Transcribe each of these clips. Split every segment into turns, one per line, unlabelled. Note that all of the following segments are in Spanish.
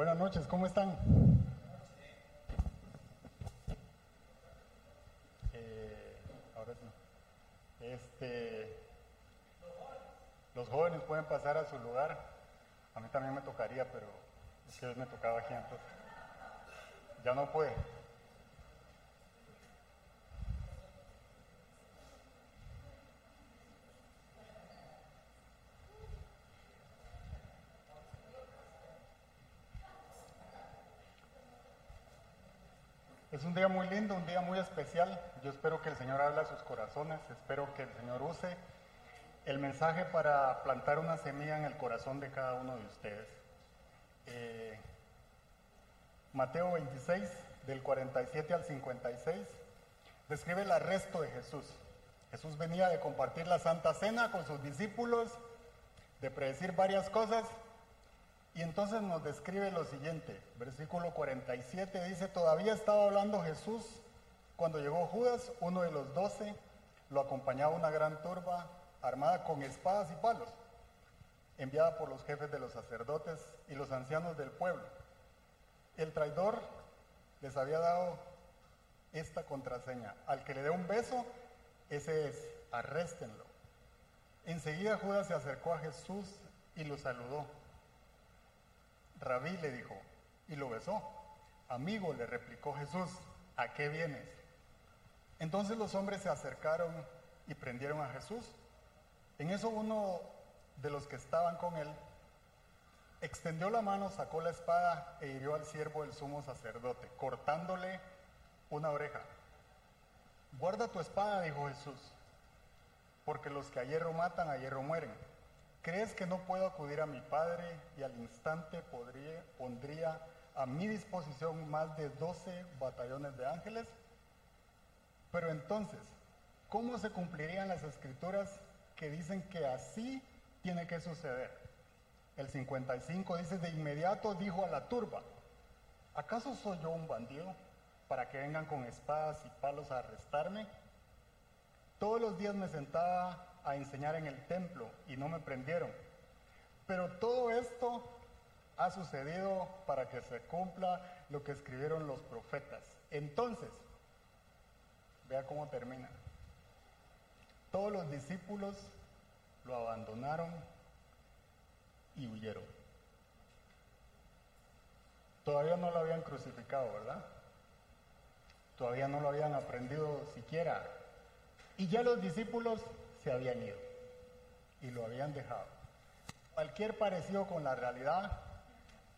Buenas noches, ¿cómo están? Eh, ahora sí. Este, los jóvenes pueden pasar a su lugar. A mí también me tocaría, pero es que me tocaba aquí entonces. Ya no puede. Es un día muy lindo, un día muy especial. Yo espero que el Señor hable a sus corazones, espero que el Señor use el mensaje para plantar una semilla en el corazón de cada uno de ustedes. Eh, Mateo 26, del 47 al 56, describe el arresto de Jesús. Jesús venía de compartir la Santa Cena con sus discípulos, de predecir varias cosas y entonces nos describe lo siguiente, versículo 47 dice, todavía estaba hablando Jesús cuando llegó Judas, uno de los doce, lo acompañaba una gran turba armada con espadas y palos, enviada por los jefes de los sacerdotes y los ancianos del pueblo. El traidor les había dado esta contraseña, al que le dé un beso, ese es, arréstenlo. Enseguida Judas se acercó a Jesús y lo saludó. Rabí le dijo, y lo besó. Amigo, le replicó Jesús, ¿a qué vienes? Entonces los hombres se acercaron y prendieron a Jesús. En eso uno de los que estaban con él extendió la mano, sacó la espada e hirió al siervo del sumo sacerdote, cortándole una oreja. Guarda tu espada, dijo Jesús, porque los que a hierro matan, a hierro mueren. ¿Crees que no puedo acudir a mi Padre y al instante podría, pondría a mi disposición más de 12 batallones de ángeles? Pero entonces, ¿cómo se cumplirían las escrituras que dicen que así tiene que suceder? El 55 dice, de inmediato dijo a la turba, ¿acaso soy yo un bandido para que vengan con espadas y palos a arrestarme? Todos los días me sentaba a enseñar en el templo y no me prendieron. Pero todo esto ha sucedido para que se cumpla lo que escribieron los profetas. Entonces, vea cómo termina. Todos los discípulos lo abandonaron y huyeron. Todavía no lo habían crucificado, ¿verdad? Todavía no lo habían aprendido siquiera. Y ya los discípulos se habían ido y lo habían dejado. Cualquier parecido con la realidad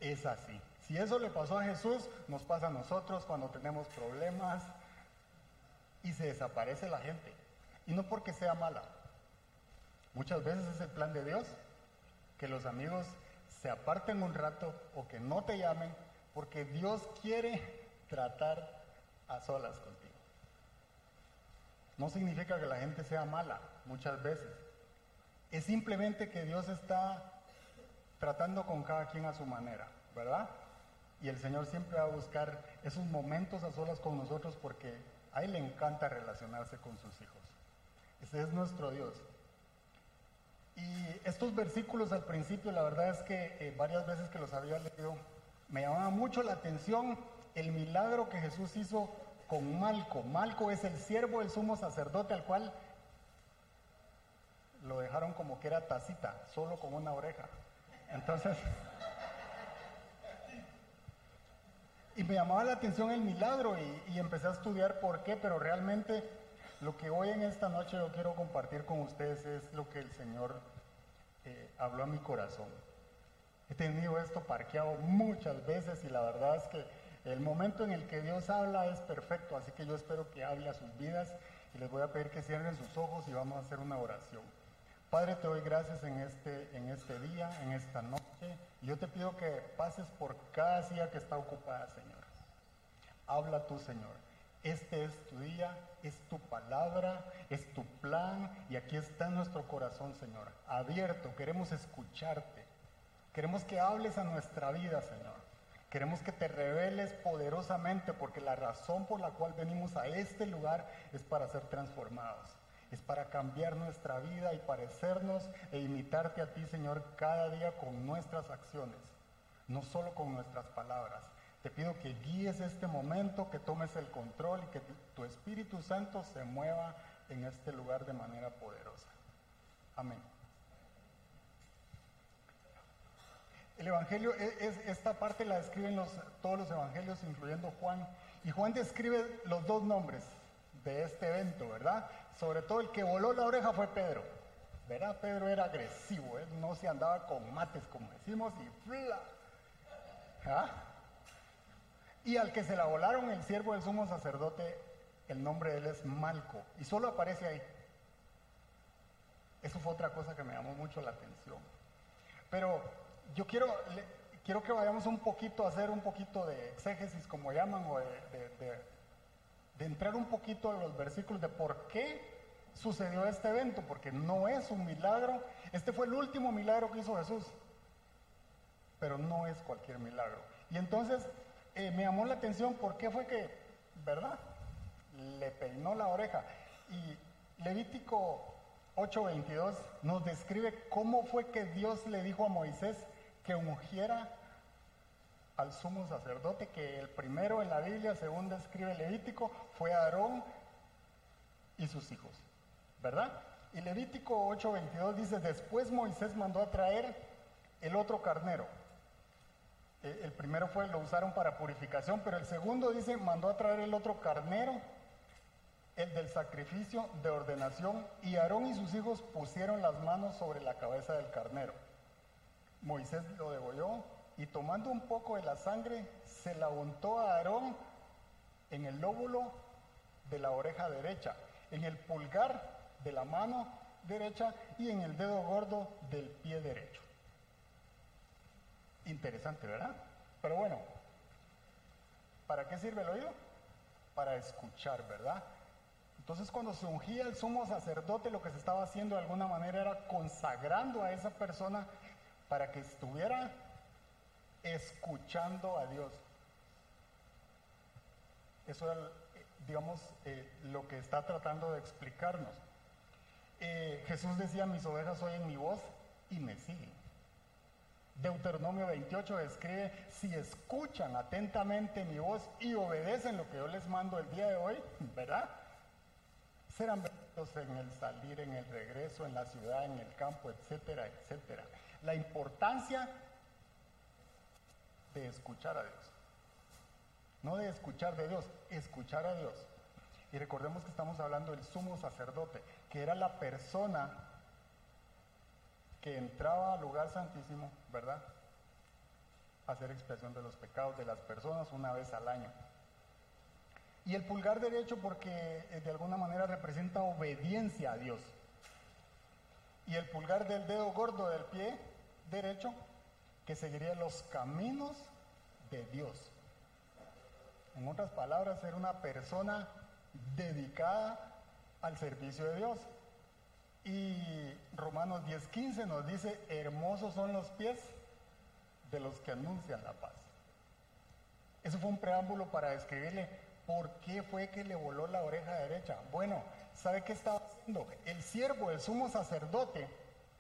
es así. Si eso le pasó a Jesús, nos pasa a nosotros cuando tenemos problemas y se desaparece la gente. Y no porque sea mala. Muchas veces es el plan de Dios que los amigos se aparten un rato o que no te llamen porque Dios quiere tratar a solas contigo. No significa que la gente sea mala, muchas veces. Es simplemente que Dios está tratando con cada quien a su manera, ¿verdad? Y el Señor siempre va a buscar esos momentos a solas con nosotros porque a Él le encanta relacionarse con sus hijos. Ese es nuestro Dios. Y estos versículos al principio, la verdad es que eh, varias veces que los había leído, me llamaba mucho la atención el milagro que Jesús hizo con Malco. Malco es el siervo del sumo sacerdote al cual lo dejaron como que era tacita, solo con una oreja. Entonces, y me llamaba la atención el milagro y, empecé a estudiar por qué, pero realmente lo que hoy en esta noche yo quiero compartir con ustedes es lo que el Señor eh, habló a mi corazón. He tenido esto parqueado muchas veces y la verdad es que el momento en el que Dios habla es perfecto, así que yo espero que hable a sus vidas y les voy a pedir que cierren sus ojos y vamos a hacer una oración. Padre, te doy gracias en este, en este día, en esta noche. Y yo te pido que pases por cada día que está ocupada, Señor. Habla tú, Señor. Este es tu día, es tu palabra, es tu plan y aquí está nuestro corazón, Señor. Abierto, queremos escucharte. Queremos que hables a nuestra vida, Señor. Queremos que te reveles poderosamente porque la razón por la cual venimos a este lugar es para ser transformados es para cambiar nuestra vida y parecernos e imitarte a ti, Señor, cada día con nuestras acciones. no solo con nuestras palabras. Te pido que guíes este momento, que tomes el control y que tu Espíritu Santo se mueva en este lugar de manera poderosa. Amén. El Evangelio, e, es, esta parte la describen los, todos los Evangelios, incluyendo Juan. Y Juan describe los dos nombres de este evento, ¿verdad? Sobre todo el que voló la oreja fue Pedro. ¿Verdad? Pedro era agresivo, él no se andaba con mates, como decimos, y ¡fla! ¿Ah? Y al que se la volaron el siervo del sumo sacerdote, el nombre de él es Malco, y solo aparece ahí. Eso fue otra cosa que me llamó mucho la atención. Pero yo quiero, quiero que vayamos un poquito a hacer un poquito de exégesis, como llaman, o de entrar un poquito a los versículos de por qué sucedió este evento, porque no es un milagro. Este fue el último milagro que hizo Jesús, pero no es cualquier milagro. Y entonces eh, me llamó la atención por qué fue que, ¿verdad? Le peinó la oreja. Y Levítico 8:22 nos describe cómo fue que Dios le dijo a Moisés que ungiera al sumo sacerdote, que el primero en la Biblia, según describe Levítico, fue Aarón y sus hijos, ¿verdad? Y Levítico 8:22 dice, después Moisés mandó a traer el otro carnero, eh, el primero fue, lo usaron para purificación, pero el segundo dice, mandó a traer el otro carnero, el del sacrificio de ordenación, y Aarón y sus hijos pusieron las manos sobre la cabeza del carnero. Moisés lo degolló y tomando un poco de la sangre, se la untó a Aarón en el lóbulo de la oreja derecha, en el pulgar de la mano derecha y en el dedo gordo del pie derecho. Interesante, ¿verdad? Pero bueno, ¿para qué sirve el oído? Para escuchar, ¿verdad? Entonces cuando se ungía el sumo sacerdote, lo que se estaba haciendo de alguna manera era consagrando a esa persona para que estuviera escuchando a Dios. Eso es, digamos, eh, lo que está tratando de explicarnos. Eh, Jesús decía, mis ovejas oyen mi voz y me siguen. Deuteronomio 28 describe, si escuchan atentamente mi voz y obedecen lo que yo les mando el día de hoy, ¿verdad? Serán benditos en el salir, en el regreso, en la ciudad, en el campo, etcétera, etcétera. La importancia de escuchar a Dios. No de escuchar de Dios, escuchar a Dios. Y recordemos que estamos hablando del sumo sacerdote, que era la persona que entraba al lugar santísimo, ¿verdad? A hacer expiación de los pecados de las personas una vez al año. Y el pulgar derecho porque eh, de alguna manera representa obediencia a Dios. Y el pulgar del dedo gordo del pie derecho que seguiría los caminos de Dios. En otras palabras, ser una persona dedicada al servicio de Dios. Y Romanos 10:15 nos dice, hermosos son los pies de los que anuncian la paz. Eso fue un preámbulo para describirle por qué fue que le voló la oreja derecha. Bueno, ¿sabe qué estaba haciendo? El siervo, el sumo sacerdote,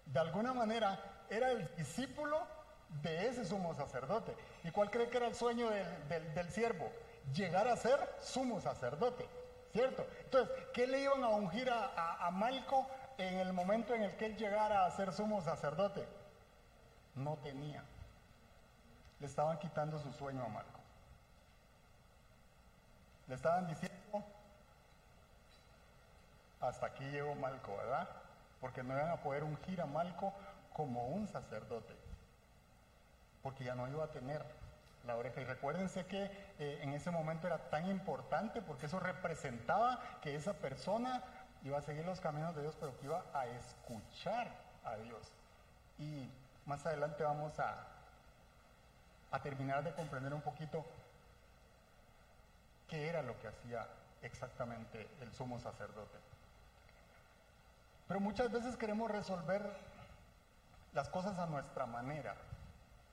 de alguna manera era el discípulo de ese sumo sacerdote. ¿Y cuál cree que era el sueño del, siervo? Llegar a ser sumo sacerdote, ¿cierto? Entonces, ¿qué le iban a ungir a, a Malco en el momento en el que él llegara a ser sumo sacerdote? No tenía. Le estaban quitando su sueño a Malco. Le estaban diciendo, hasta aquí llegó Malco, ¿verdad? Porque no iban a poder ungir a Malco como un sacerdote, porque ya no iba a tener la oreja. Y recuérdense que eh, en ese momento era tan importante porque eso representaba que esa persona iba a seguir los caminos de Dios, pero que iba a escuchar a Dios. Y más adelante vamos a, a terminar de comprender un poquito qué era lo que hacía exactamente el sumo sacerdote. Pero muchas veces queremos resolver las cosas a nuestra manera.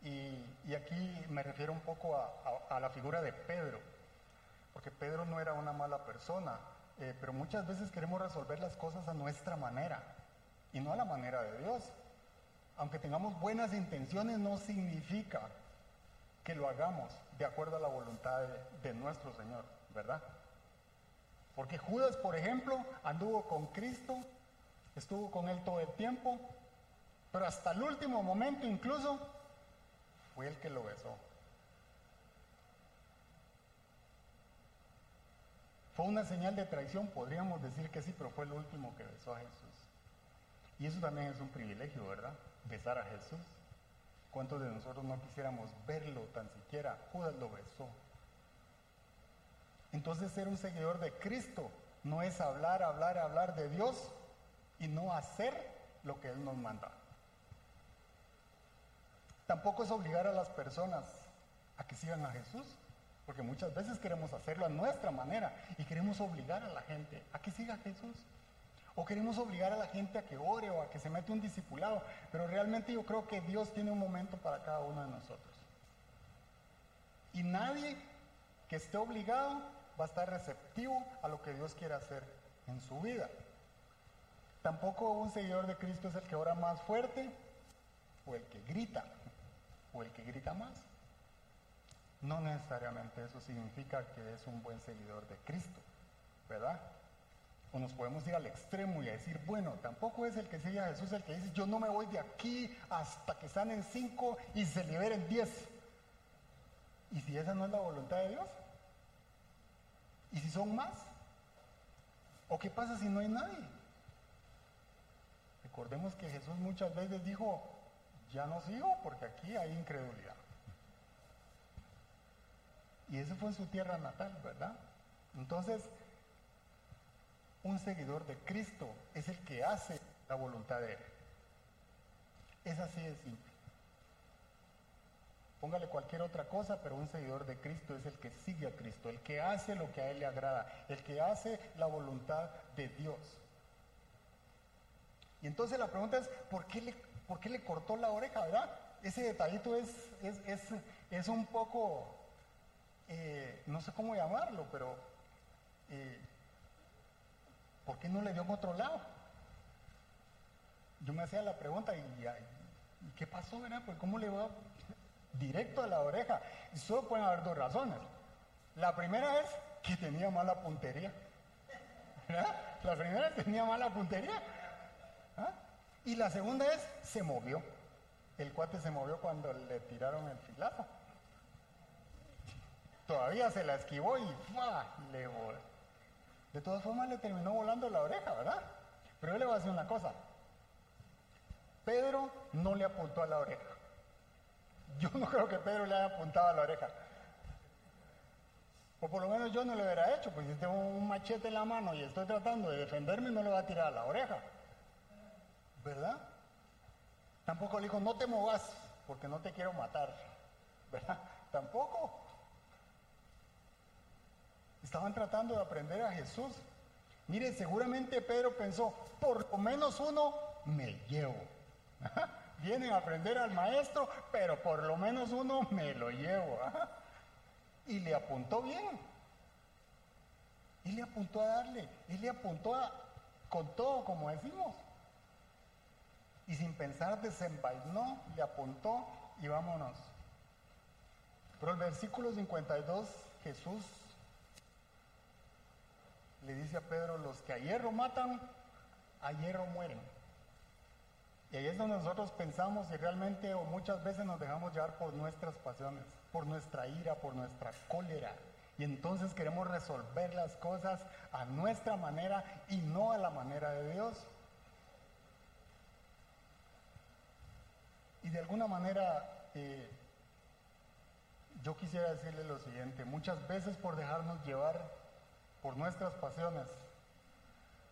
Y, aquí me refiero un poco a, la figura de Pedro, porque Pedro no era una mala persona, eh, pero muchas veces queremos resolver las cosas a nuestra manera y no a la manera de Dios. Aunque tengamos buenas intenciones, no significa que lo hagamos de acuerdo a la voluntad de, de nuestro Señor, ¿verdad? Porque Judas, por ejemplo, anduvo con Cristo, estuvo con Él todo el tiempo, pero hasta el último momento incluso fue el que lo besó. Fue una señal de traición, podríamos decir que sí, pero fue el último que besó a Jesús. Y eso también es un privilegio, ¿verdad? Besar a Jesús. ¿Cuántos de nosotros no quisiéramos verlo tan siquiera? Judas lo besó. Entonces ser un seguidor de Cristo no es hablar, hablar, hablar de Dios y no hacer lo que Él nos manda. Tampoco es obligar a las personas a que sigan a Jesús, porque muchas veces queremos hacerlo a nuestra manera y queremos obligar a la gente a que siga a Jesús. O queremos obligar a la gente a que ore o a que se mete un discipulado. Pero realmente yo creo que Dios tiene un momento para cada uno de nosotros. Y nadie que esté obligado va a estar receptivo a lo que Dios quiere hacer en su vida. Tampoco un seguidor de Cristo es el que ora más fuerte o el que grita o el que grita más. No necesariamente eso significa que es un buen seguidor de Cristo, ¿verdad? O nos podemos ir al extremo y decir, bueno, tampoco es el que sigue a Jesús el que dice, yo no me voy de aquí hasta que sanen cinco y se liberen diez. ¿Y si esa no es la voluntad de Dios? ¿Y si son más? ¿O qué pasa si no hay nadie? Recordemos que Jesús muchas veces dijo, ya no sigo porque aquí hay incredulidad. Y eso fue en su tierra natal, ¿verdad? Entonces, un seguidor de Cristo es el que hace la voluntad de Él. Es así de simple. Póngale cualquier otra cosa, pero un seguidor de Cristo es el que sigue a Cristo, el que hace lo que a Él le agrada, el que hace la voluntad de Dios. Y entonces la pregunta es, ¿por qué le, por qué le cortó la oreja, verdad? Ese detallito es, es, es, un poco, eh, no sé cómo llamarlo, pero eh, ¿por qué no le dio en otro lado? Yo me hacía la pregunta, ¿y, qué pasó, verdad? Pues ¿cómo le va directo a la oreja. Y solo pueden haber dos razones. La primera es que tenía mala puntería. La primera es que tenía mala puntería. Y la segunda es, se movió. El cuate se movió cuando le tiraron el filazo. Todavía se la esquivó y le voló. De todas formas le terminó volando la oreja, ¿verdad? Pero yo le voy a decir una cosa. Pedro no le apuntó a la oreja. Yo no creo que Pedro le haya apuntado a la oreja. O por lo menos yo no lo hubiera hecho, pues si tengo un machete en la mano y estoy tratando de defenderme, no le va a tirar a la oreja. ¿Verdad? Tampoco le dijo, no te movas, porque no te quiero matar. ¿Verdad? Tampoco. Estaban tratando de aprender a Jesús. Mire, seguramente Pedro pensó, por lo menos uno me llevo. vienen a aprender al maestro, pero por lo menos uno me lo llevo. Y le apuntó bien. Y le apuntó a darle. Y le apuntó a, con todo, como decimos. Y sin pensar desenvainó, le apuntó y vámonos. Pero el versículo 52, Jesús le dice a Pedro, los que a hierro matan, a hierro mueren. Y ahí es donde nosotros pensamos y realmente o muchas veces nos dejamos llevar por nuestras pasiones, por nuestra ira, por nuestra cólera. Y entonces queremos resolver las cosas a nuestra manera y no a la manera de Dios. Y de alguna manera eh, yo quisiera decirle lo siguiente, muchas veces por dejarnos llevar por nuestras pasiones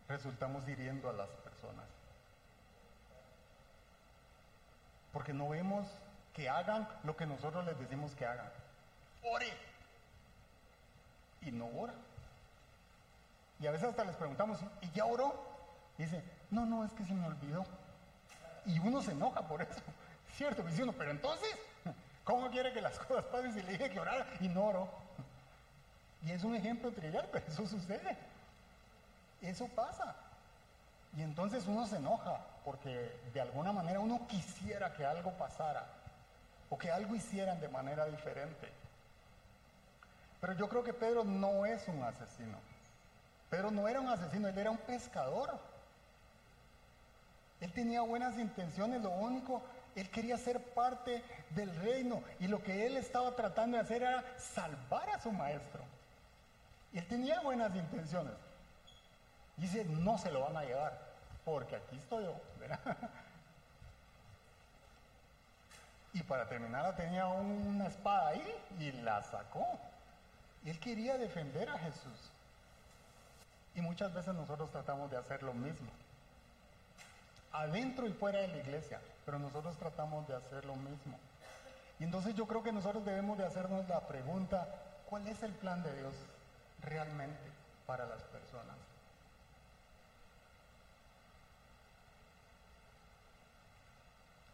resultamos hiriendo a las personas. porque no vemos que hagan lo que nosotros les decimos que hagan. Ore. Y no ora. Y a veces hasta les preguntamos, ¿y ya oró? Dice, no, no, es que se me olvidó. Y uno se enoja por eso. Cierto, uno, pero entonces, ¿cómo quiere que las cosas pasen si le dije que orara y no oró? Y es un ejemplo trivial, pero eso sucede. Eso pasa. Y entonces uno se enoja porque de alguna manera uno quisiera que algo pasara. o que algo hicieran de manera diferente. Pero yo creo que Pedro no es un asesino. Pedro no era un asesino, él era un pescador. Él tenía buenas intenciones, lo único, él quería ser parte del reino y lo que él estaba tratando de hacer era salvar a su maestro. Él tenía buenas intenciones. Dice, no se lo van a llevar, porque aquí estoy yo, Y para terminar tenía una espada ahí y la sacó. Él quería defender a Jesús. Y muchas veces nosotros tratamos de hacer lo mismo. Adentro y fuera de la iglesia. Pero nosotros tratamos de hacer lo mismo. Y entonces yo creo que nosotros debemos de hacernos la pregunta, ¿cuál es el plan de Dios realmente para las personas?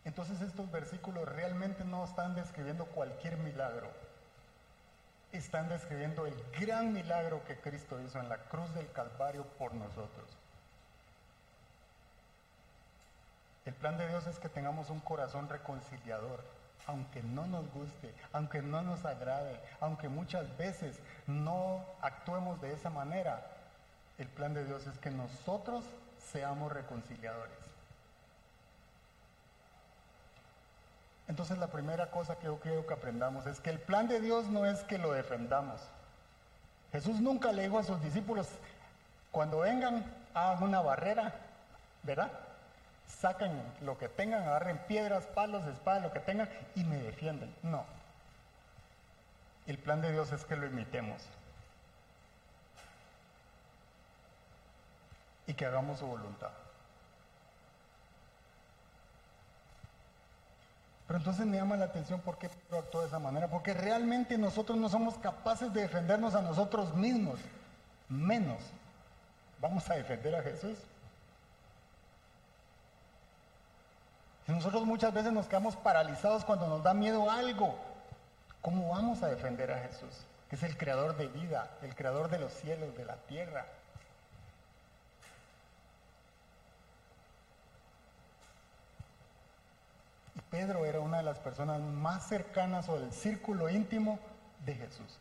Entonces estos versículos realmente no están describiendo cualquier milagro. Están describiendo el gran milagro que Cristo hizo en la cruz del Calvario por nosotros. El plan de Dios es que tengamos un corazón reconciliador, aunque no nos guste, aunque no nos agrade, aunque muchas veces no actuemos de esa manera. El plan de Dios es que nosotros seamos reconciliadores. Entonces la primera cosa que yo quiero que aprendamos es que el plan de Dios no es que lo defendamos. Jesús nunca le dijo a sus discípulos, cuando vengan, hagan una barrera, ¿verdad? Saquen lo que tengan, agarren piedras, palos, espadas, lo que tengan y me defienden. No. El plan de Dios es que lo imitemos. Y que hagamos su voluntad. Pero entonces me llama la atención por qué Pedro actuó de esa manera, porque realmente nosotros no somos capaces de defendernos a nosotros mismos, menos vamos a defender a Jesús. Nosotros muchas veces nos quedamos paralizados cuando nos da miedo algo. ¿Cómo vamos a defender a Jesús? Que es el creador de vida, el creador de los cielos, de la tierra. Pedro era una de las personas más cercanas o del círculo íntimo de Jesús.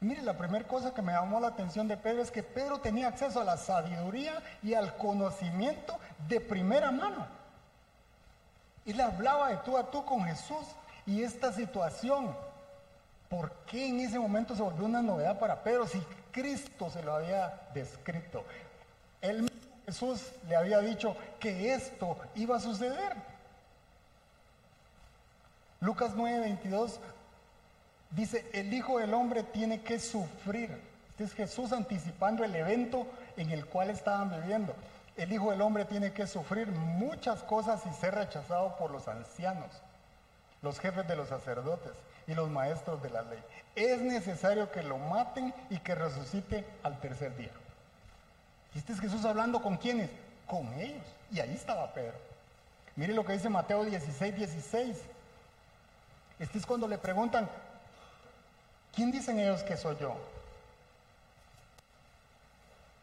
Y mire, la primera cosa que me llamó la atención de Pedro es que Pedro tenía acceso a la sabiduría y al conocimiento de primera mano. Él hablaba de tú a tú con Jesús y esta situación, ¿por qué en ese momento se volvió una novedad para Pedro si Cristo se lo había descrito? Él Jesús le había dicho que esto iba a suceder. Lucas 9:22 dice, el Hijo del Hombre tiene que sufrir. Este es Jesús anticipando el evento en el cual estaban viviendo. El Hijo del Hombre tiene que sufrir muchas cosas y ser rechazado por los ancianos, los jefes de los sacerdotes y los maestros de la ley. Es necesario que lo maten y que resucite al tercer día. Y este es Jesús hablando con quiénes? Con ellos. Y ahí estaba Pedro. Mire lo que dice Mateo 16, 16. Este es cuando le preguntan, ¿quién dicen ellos que soy yo?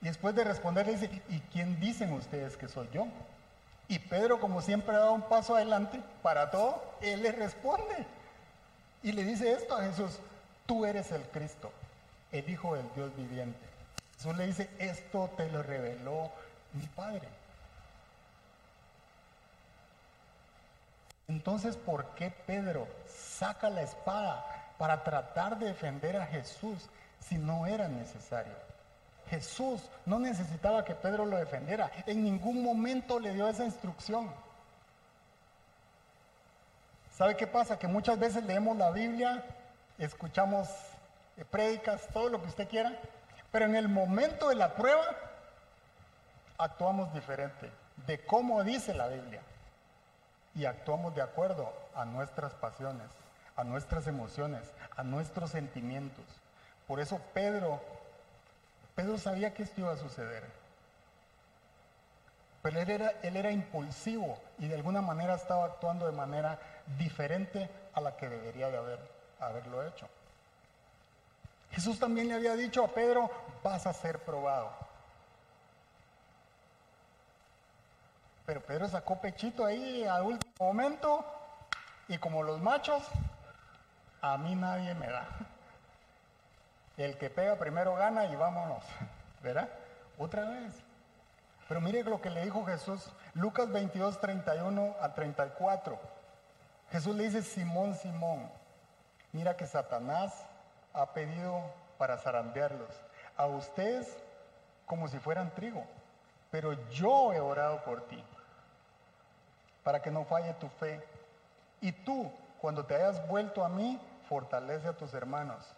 Y después de responder le dice, ¿y quién dicen ustedes que soy yo? Y Pedro, como siempre, dado un paso adelante para todo, él le responde. Y le dice esto a Jesús, tú eres el Cristo, el Hijo del Dios viviente. Jesús le dice, esto te lo reveló mi Padre. Entonces, ¿por qué Pedro saca la espada para tratar de defender a Jesús si no era necesario? Jesús no necesitaba que Pedro lo defendiera. En ningún momento le dio esa instrucción. ¿Sabe qué pasa? Que muchas veces leemos la Biblia, escuchamos eh, prédicas, todo lo que usted quiera, pero en el momento de la prueba actuamos diferente de cómo dice la Biblia y actuamos de acuerdo a nuestras pasiones, a nuestras emociones, a nuestros sentimientos. Por eso Pedro, Pedro sabía que esto iba a suceder. Pero él era, él impulsivo y de alguna manera estaba actuando de manera diferente a la que debería de haber, haberlo hecho. Jesús también le había dicho a Pedro, vas a ser probado. Pero Pedro sacó pechito ahí al último momento Y como los machos, a mí nadie me da. El que pega primero gana y vámonos, ¿verdad? Otra vez. Pero mire lo que le dijo Jesús, Lucas 22, 31 a 34. Jesús le dice, Simón, Simón, mira que Satanás ha pedido para zarandearlos. A ustedes como si fueran trigo, pero yo he orado por ti, para que no falle tu fe. Y tú, cuando te hayas vuelto a mí, fortalece a tus hermanos.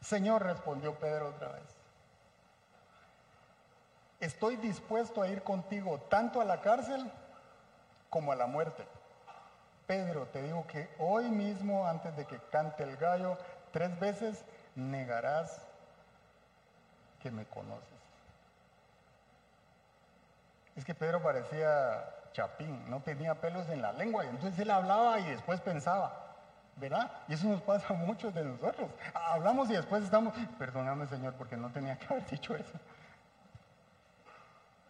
Señor, respondió Pedro otra vez, estoy dispuesto a ir contigo tanto a la cárcel como a la muerte. Pedro, te digo que hoy mismo, antes de que cante el gallo, tres veces negarás que me conoces. Es que Pedro parecía chapín, no tenía pelos en la lengua, y entonces él hablaba y después pensaba. ¿Verdad? Y eso nos pasa a muchos de nosotros. Hablamos y después estamos, perdóname Señor, porque no tenía que haber dicho eso.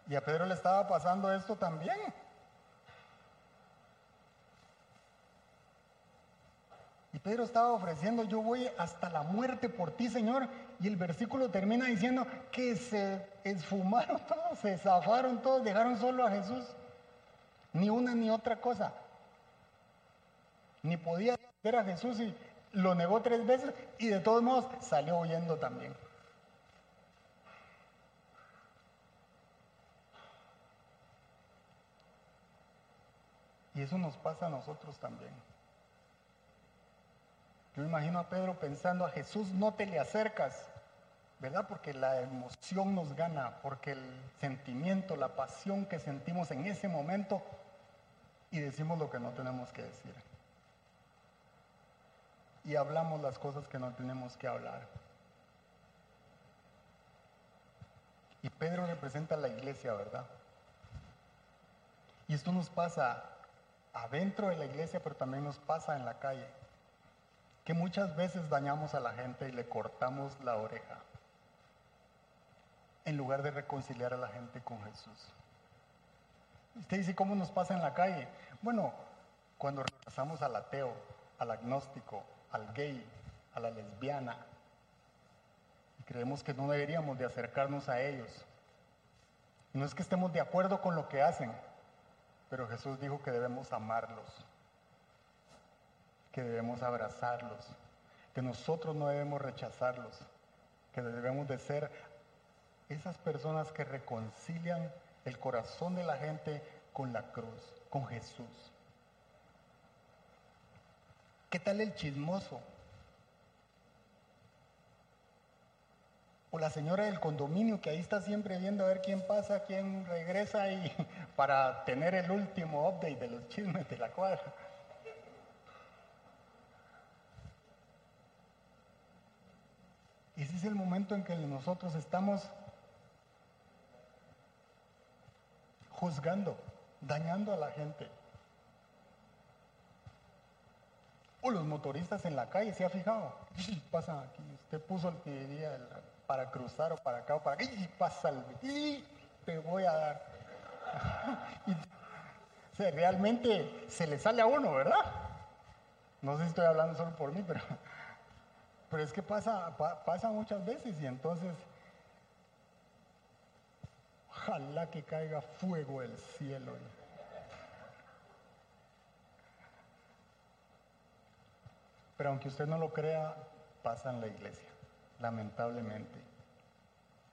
Y a Pedro le estaba pasando esto también. Y Pedro estaba ofreciendo, yo voy hasta la muerte por ti, Señor. Y el versículo termina diciendo que se esfumaron todos, se zafaron todos, dejaron solo a Jesús. Ni una ni otra cosa. Ni podía ver a Jesús y lo negó tres veces y de todos modos salió huyendo también. Y eso nos pasa a nosotros también. Yo imagino a Pedro pensando a Jesús no te le acercas, ¿verdad? Porque la emoción nos gana, porque el sentimiento, la pasión que sentimos en ese momento y decimos lo que no tenemos que decir y hablamos las cosas que no tenemos que hablar. Y Pedro representa la iglesia, ¿verdad? Y esto nos pasa adentro de la iglesia, pero también nos pasa en la calle. Que muchas veces dañamos a la gente y le cortamos la oreja. En lugar de reconciliar a la gente con Jesús. Usted dice, ¿cómo nos pasa en la calle? Bueno, cuando rechazamos al ateo, al agnóstico, al gay, a la lesbiana. Y creemos que no deberíamos de acercarnos a ellos. no es que estemos de acuerdo con lo que hacen, pero Jesús dijo que debemos amarlos, que debemos abrazarlos, que nosotros no debemos rechazarlos, que debemos de ser esas personas que reconcilian el corazón de la gente con la cruz, con Jesús. ¿Qué tal el chismoso? O la señora del condominio que ahí está siempre viendo a ver quién pasa, quién regresa y para tener el último update de los chismes de la cuadra. Ese es el momento en que nosotros estamos juzgando, dañando a la gente. O los motoristas en la calle, ¿se ha fijado? Pasa aquí, usted puso el que para cruzar o para acá o para acá, y pasa el y te voy a dar. y, realmente se le sale a uno, ¿verdad? No sé si estoy hablando solo por mí, pero, pero es que pasa, pasa muchas veces y entonces, ojalá que caiga fuego del cielo. Pero aunque usted no lo crea, pasa en la iglesia, lamentablemente.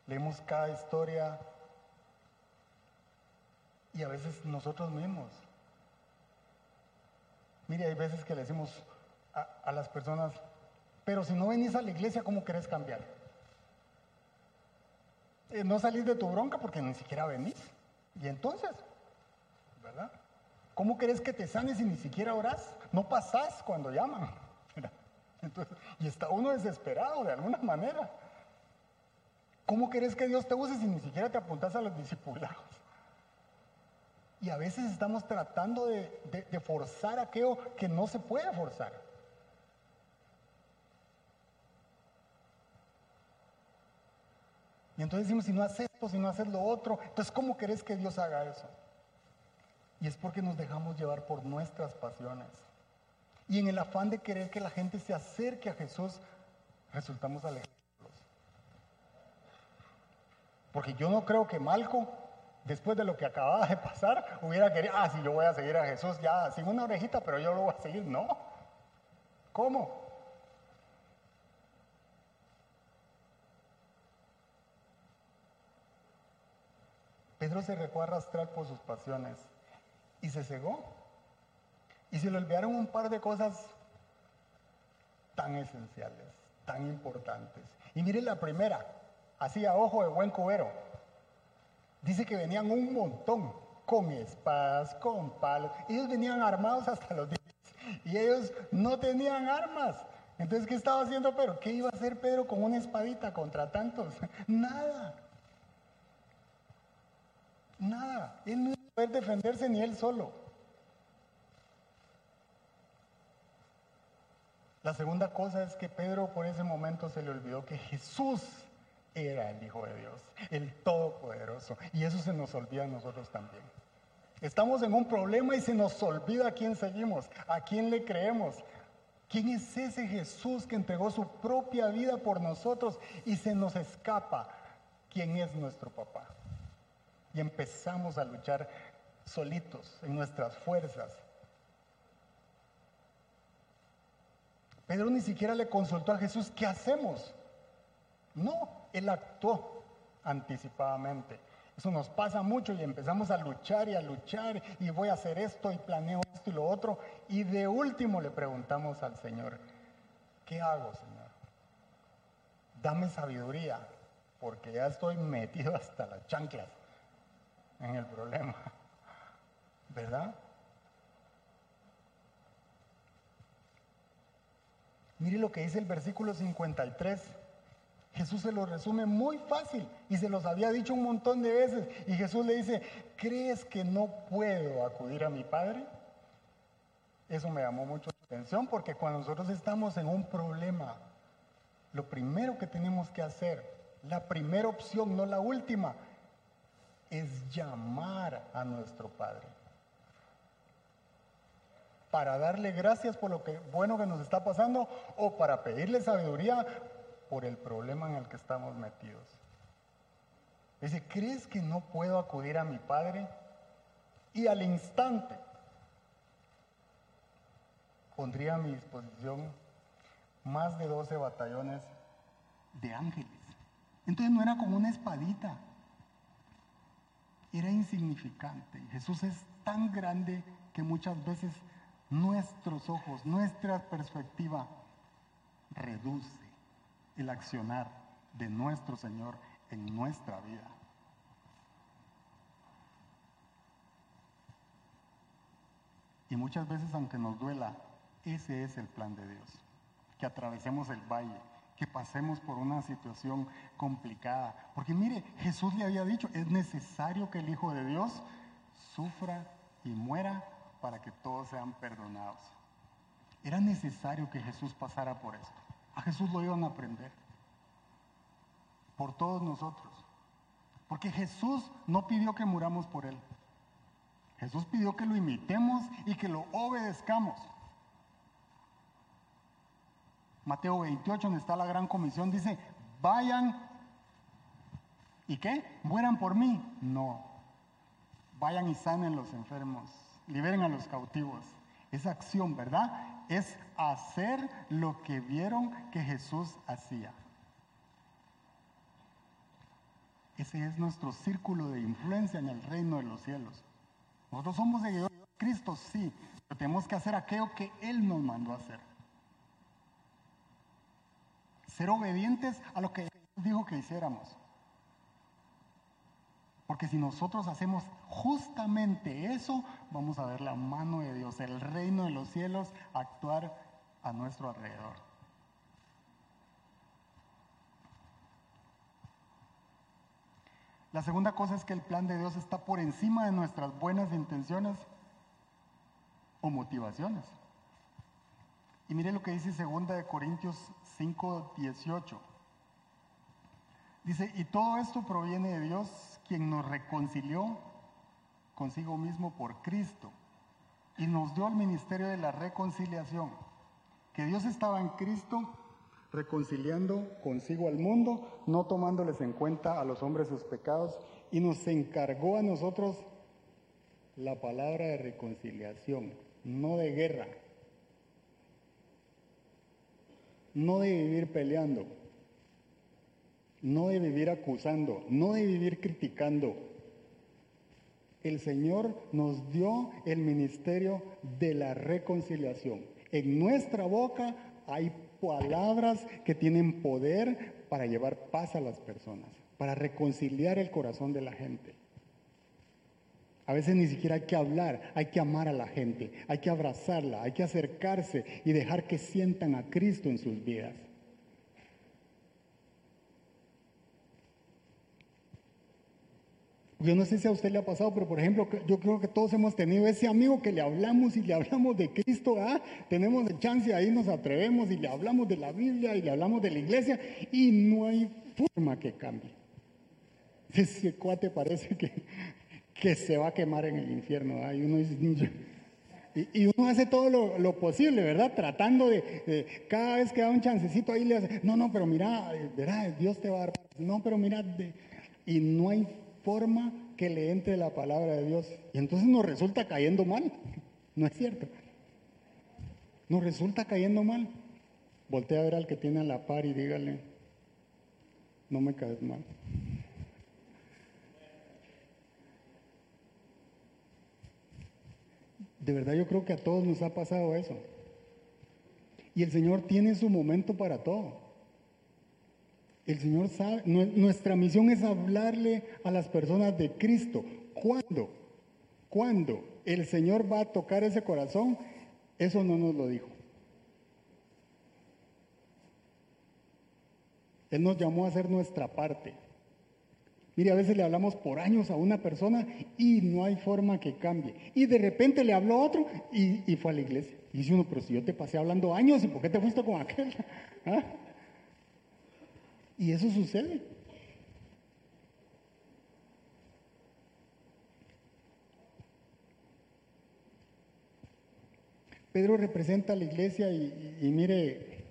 Leemos cada historia y a veces nosotros mismos. Mire, hay veces que le decimos a, las personas, pero si no venís a la iglesia, ¿cómo querés cambiar? Eh, no salís de tu bronca porque ni siquiera venís. Y entonces, ¿verdad? ¿Cómo querés que te sanes si ni siquiera orás? No pasás cuando llaman y está uno desesperado de alguna manera. ¿Cómo querés que Dios te use si ni siquiera te apuntas a los discipulados? Y a veces estamos tratando de, de forzar aquello que no se puede forzar. Y entonces decimos, si no haces esto, si no haces lo otro, entonces ¿cómo querés que Dios haga eso? Y es porque nos dejamos llevar por nuestras pasiones. Y en el afán de querer que la gente se acerque a Jesús, resultamos alejados. Porque yo no creo que Malco, después de lo que acababa de pasar, hubiera querido, ah, sí, yo voy a seguir a Jesús ya sin una orejita, pero yo lo voy a seguir. No. ¿Cómo? Pedro se dejó arrastrar por sus pasiones y se cegó. Y se le olvidaron un par de cosas tan esenciales, tan importantes. Y mire la primera, así a ojo de buen cubero. Dice que venían un montón, con espadas, con palos. Ellos venían armados hasta los dientes. Y ellos no tenían armas. Entonces, ¿qué estaba haciendo Pedro? ¿Qué iba a hacer Pedro con una espadita contra tantos? Nada. Nada. Él no iba a poder defenderse ni él solo. La segunda cosa es que Pedro por ese momento se le olvidó que Jesús era el Hijo de Dios, el Todopoderoso. Y eso se nos olvida a nosotros también. Estamos en un problema y se nos olvida a quién seguimos, a quién le creemos. ¿Quién es ese Jesús que entregó su propia vida por nosotros y se nos escapa quién es nuestro papá? Y empezamos a luchar solitos en nuestras fuerzas. Pedro ni siquiera le consultó a Jesús, ¿qué hacemos? No, él actuó anticipadamente. Eso nos pasa mucho y empezamos a luchar y a luchar y voy a hacer esto y planeo esto y lo otro. Y de último le preguntamos al Señor, ¿qué hago, Señor? Dame sabiduría, porque ya estoy metido hasta las chanclas en el problema. ¿Verdad? Mire lo que dice el versículo 53. Jesús se lo resume muy fácil y se los había dicho un montón de veces. Y Jesús le dice, ¿crees que no puedo acudir a mi Padre? Eso me llamó mucho la atención porque cuando nosotros estamos en un problema, lo primero que tenemos que hacer, la primera opción, no la última, es llamar a nuestro Padre. Para darle gracias por lo bueno que nos está pasando o para pedirle sabiduría por el problema en el que estamos metidos. Dice, ¿crees que no puedo acudir a mi Padre? Y al instante pondría a mi disposición más de 12 batallones de ángeles. Entonces no era como una espadita, era insignificante. Jesús es tan grande que muchas veces nuestros ojos, nuestra perspectiva reduce el accionar de nuestro Señor en nuestra vida. Y muchas veces, aunque nos duela, ese es el plan de Dios. Que atravesemos el valle, que pasemos por una situación complicada. Porque mire, Jesús le había dicho, es necesario que el Hijo de Dios sufra y muera para que todos sean perdonados. Era necesario que Jesús pasara por esto. A Jesús lo iban a aprender. Por todos nosotros. Porque Jesús no pidió que muramos por Él. Jesús pidió que lo imitemos y que lo obedezcamos. Mateo 28, donde está la gran comisión, dice, vayan y qué, mueran por mí. No, vayan y sanen los enfermos, liberen a los cautivos. Esa acción, ¿verdad? es hacer lo que vieron que Jesús hacía. Ese es nuestro círculo de influencia en el reino de los cielos. Nosotros somos seguidores de Cristo, sí, pero tenemos que hacer aquello que Él nos mandó a hacer. Ser obedientes a lo que Él dijo que hiciéramos. Porque si nosotros hacemos justamente eso, vamos a ver la mano de Dios, el reino de los cielos, actuar a nuestro alrededor. La segunda cosa es que el plan de Dios está por encima de nuestras buenas intenciones o motivaciones. Y mire lo que dice 2 de Corintios 5, 18. Dice, y todo esto proviene de Dios, quien nos reconcilió consigo mismo por Cristo y nos dio el ministerio de la reconciliación, que Dios estaba en Cristo reconciliando consigo al mundo, no tomándoles en cuenta a los hombres sus pecados, y nos encargó a nosotros la palabra de reconciliación, no de guerra, no de vivir peleando, no de vivir acusando, no de vivir criticando. El Señor nos dio el ministerio de la reconciliación. En nuestra boca hay palabras que tienen poder para llevar paz a las personas, para reconciliar el corazón de la gente. A veces ni siquiera hay que hablar, hay que amar a la gente, hay que abrazarla, hay que acercarse y dejar que sientan a Cristo en sus vidas. Yo no sé si a usted le ha pasado, pero por ejemplo, yo creo que todos hemos tenido ese amigo que le hablamos y le hablamos de Cristo, ¿ah? tenemos el chance, ahí nos atrevemos y le hablamos de la Biblia y le hablamos de la iglesia y no hay forma que cambie. Ese cuate parece que, que se va a quemar en el infierno. ¿ah? Y, uno y, uno hace todo lo, posible, ¿verdad? Tratando de, cada vez que da un chancecito ahí le hace, no, no, pero mira, ¿verdad? Dios te va a dar, no, pero mira, y no hay forma que le entre la palabra de Dios. Y entonces nos resulta cayendo mal. No es cierto. Nos resulta cayendo mal. Voltea a ver al que tiene a la par y dígale, no me caes mal. De verdad yo creo que a todos nos ha pasado eso. Y el Señor tiene su momento para todo. El Señor sabe, nuestra misión es hablarle a las personas de Cristo. ¿Cuándo? ¿Cuándo el Señor va a tocar ese corazón? Eso no nos lo dijo. Él nos llamó a hacer nuestra parte. Mire, a veces le hablamos por años a una persona y no hay forma que cambie. Y de repente le habló a otro y, fue a la iglesia. Y dice uno, pero si yo te pasé hablando años, ¿y por qué te fuiste con aquel? ¿Ah? Y eso sucede. Pedro representa a la iglesia y, mire,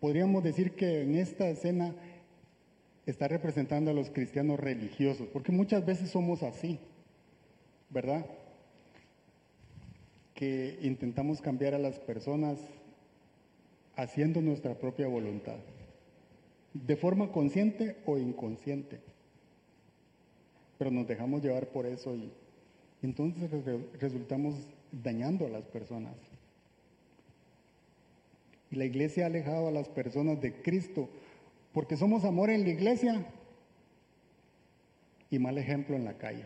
podríamos decir que en esta escena está representando a los cristianos religiosos, porque muchas veces somos así, ¿verdad? Que intentamos cambiar a las personas haciendo nuestra propia voluntad de forma consciente o inconsciente. Pero nos dejamos llevar por eso y entonces resultamos dañando a las personas. Y la iglesia ha alejado a las personas de Cristo porque somos amor en la iglesia y mal ejemplo en la calle.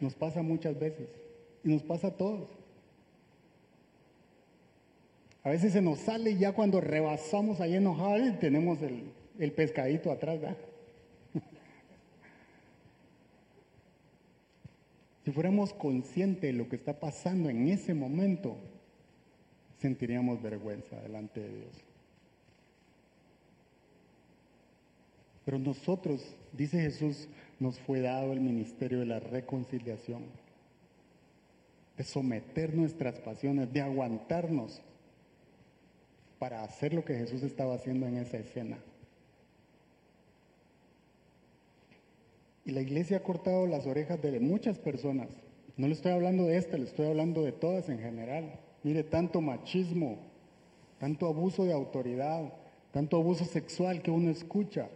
Nos pasa muchas veces y nos pasa a todos. A veces se nos sale ya cuando rebasamos ahí enojados y tenemos el, pescadito atrás. si fuéramos conscientes de lo que está pasando en ese momento, sentiríamos vergüenza delante de Dios. Pero nosotros, dice Jesús, nos fue dado el ministerio de la reconciliación, de someter nuestras pasiones, de aguantarnos para hacer lo que Jesús estaba haciendo en esa escena. Y la iglesia ha cortado las orejas de muchas personas. No le estoy hablando de esta, le estoy hablando de todas en general. Mire, tanto machismo, tanto abuso de autoridad, tanto abuso sexual que uno escucha,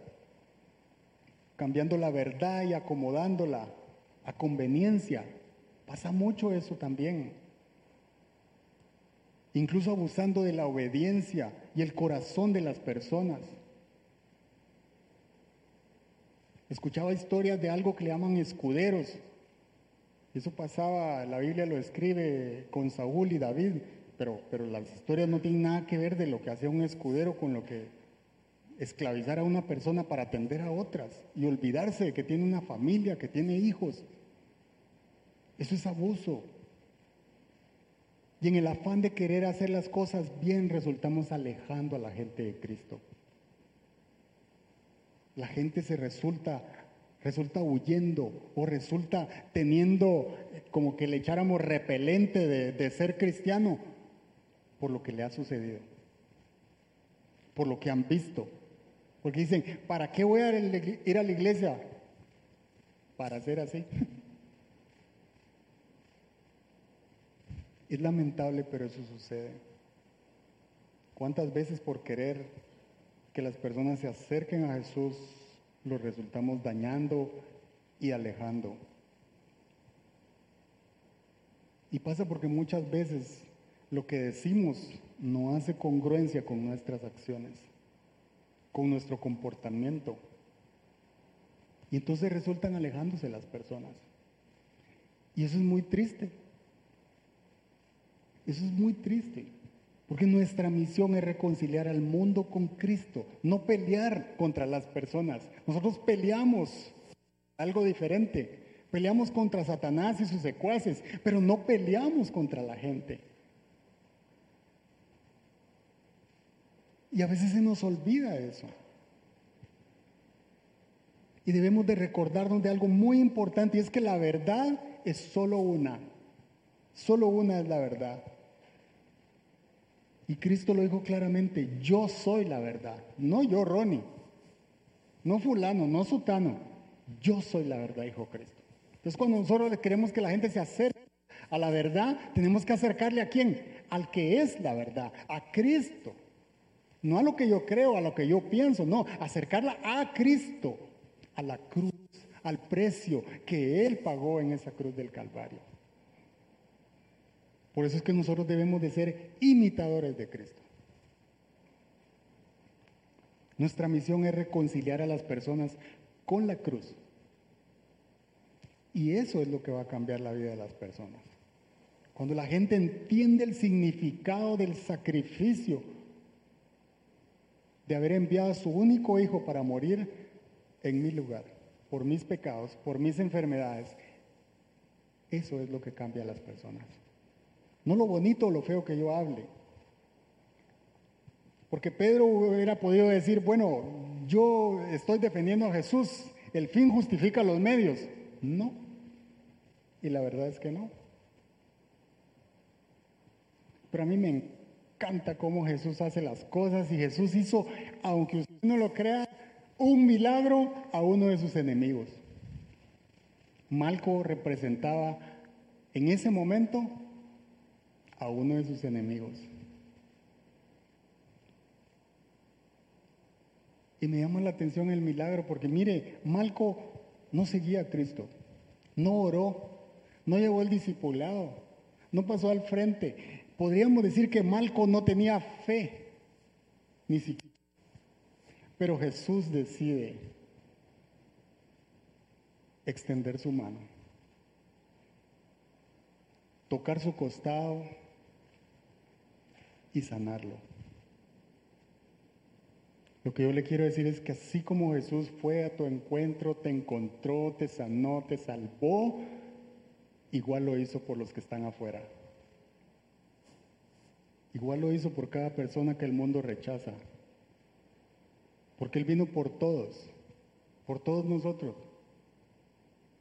cambiando la verdad y acomodándola a conveniencia. Pasa mucho eso también incluso abusando de la obediencia y el corazón de las personas. Escuchaba historias de algo que le llaman escuderos. Eso pasaba, la Biblia lo escribe con Saúl y David, pero, pero las historias no tienen nada que ver de lo que hacía un escudero con lo que esclavizar a una persona para atender a otras y olvidarse de que tiene una familia, que tiene hijos. Eso es abuso. Y en el afán de querer hacer las cosas bien resultamos alejando a la gente de Cristo. la gente se resulta resulta huyendo o resulta teniendo como que le echáramos repelente de, de, ser cristiano por lo que le ha sucedido, por lo que han visto. Porque dicen, ¿para qué voy a ir a la iglesia? Para ser así. Es lamentable, pero eso sucede. ¿Cuántas veces por querer que las personas se acerquen a Jesús los resultamos dañando y alejando? Y pasa porque muchas veces lo que decimos no hace congruencia con nuestras acciones, con nuestro comportamiento. Y entonces resultan alejándose las personas. Y eso es muy triste. Eso es muy triste, porque nuestra misión es reconciliar al mundo con Cristo, no pelear contra las personas. Nosotros peleamos algo diferente, peleamos contra Satanás y sus secuaces, pero no peleamos contra la gente. Y a veces se nos olvida eso. Y debemos de recordarnos de algo muy importante, y es que la verdad es solo una. Solo una es la verdad. Y Cristo lo dijo claramente, yo soy la verdad, no yo, Ronnie, no fulano, no sutano, yo soy la verdad, dijo Cristo. Entonces cuando nosotros queremos que la gente se acerque a la verdad, tenemos que acercarle a quién? Al que es la verdad, a Cristo. No a lo que yo creo, a lo que yo pienso, no, acercarla a Cristo, a la cruz, al precio que Él pagó en esa cruz del Calvario. Por eso es que nosotros debemos de ser imitadores de Cristo. Nuestra misión es reconciliar a las personas con la cruz. Y eso es lo que va a cambiar la vida de las personas. Cuando la gente entiende el significado del sacrificio de haber enviado a su único hijo para morir en mi lugar, por mis pecados, por mis enfermedades, eso es lo que cambia a las personas. No lo bonito o lo feo que yo hable. Porque Pedro hubiera podido decir, bueno, yo estoy defendiendo a Jesús, el fin justifica los medios. No. Y la verdad es que no. Pero a mí me encanta cómo Jesús hace las cosas y Jesús hizo, aunque usted no lo crea, un milagro a uno de sus enemigos. Malco representaba en ese momento a uno de sus enemigos. Y me llama la atención el milagro porque mire, Malco no seguía a Cristo, no oró, no llevó el discipulado, no pasó al frente. Podríamos decir que Malco no tenía fe, ni siquiera. Pero Jesús decide extender su mano, tocar su costado y sanarlo. Lo que yo le quiero decir es que así como Jesús fue a tu encuentro, te encontró, te sanó, te salvó, igual lo hizo por los que están afuera. Igual lo hizo por cada persona que el mundo rechaza. Porque Él vino por todos, por todos nosotros.